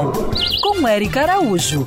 Animal, com Eric Araújo.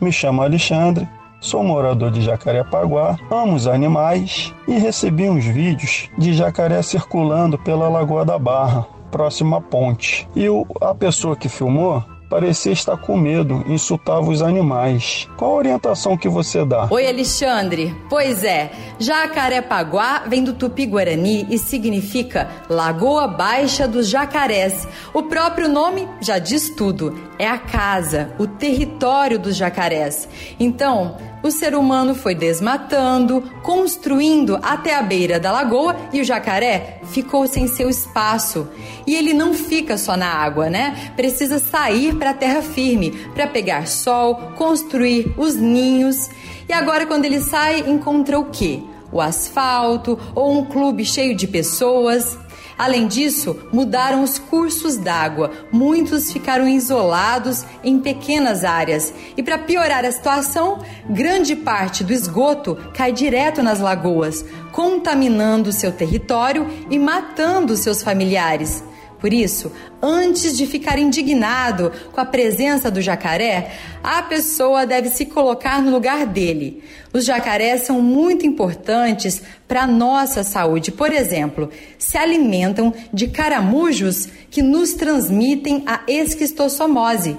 Me chamo Alexandre, sou morador de Jacarepaguá, amo os animais e recebi uns vídeos de jacaré circulando pela Lagoa da Barra, próxima à ponte. E a pessoa que filmou parecia estar com medo, insultava os animais. Qual a orientação que você dá? Oi, Alexandre. Pois é, Jacarepaguá vem do tupi-guarani e significa Lagoa Baixa dos Jacarés. O próprio nome já diz tudo. É a casa, o território dos jacarés. Então, o ser humano foi desmatando, construindo até a beira da lagoa e o jacaré ficou sem seu espaço. E ele não fica só na água, né? Precisa sair para a terra firme para pegar sol, construir os ninhos. E agora, quando ele sai, encontra o quê? O asfalto ou um clube cheio de pessoas. Além disso, mudaram os cursos d'água. Muitos ficaram isolados em pequenas áreas. E para piorar a situação, grande parte do esgoto cai direto nas lagoas, contaminando seu território e matando seus familiares. Por isso, antes de ficar indignado com a presença do jacaré, a pessoa deve se colocar no lugar dele. Os jacarés são muito importantes para a nossa saúde. Por exemplo, se alimentam de caramujos que nos transmitem a esquistossomose.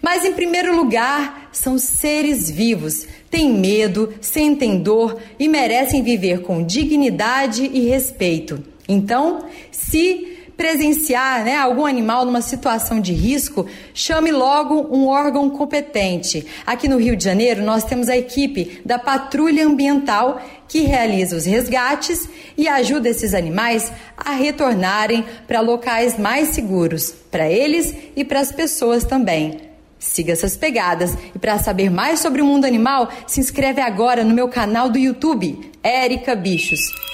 Mas, em primeiro lugar, são seres vivos, têm medo, sentem dor e merecem viver com dignidade e respeito. Então, se presenciar né, algum animal numa situação de risco, chame logo um órgão competente. Aqui no Rio de Janeiro, nós temos a equipe da Patrulha Ambiental que realiza os resgates e ajuda esses animais a retornarem para locais mais seguros, para eles e para as pessoas também. Siga essas pegadas e para saber mais sobre o mundo animal, se inscreve agora no meu canal do YouTube, Érica Bichos.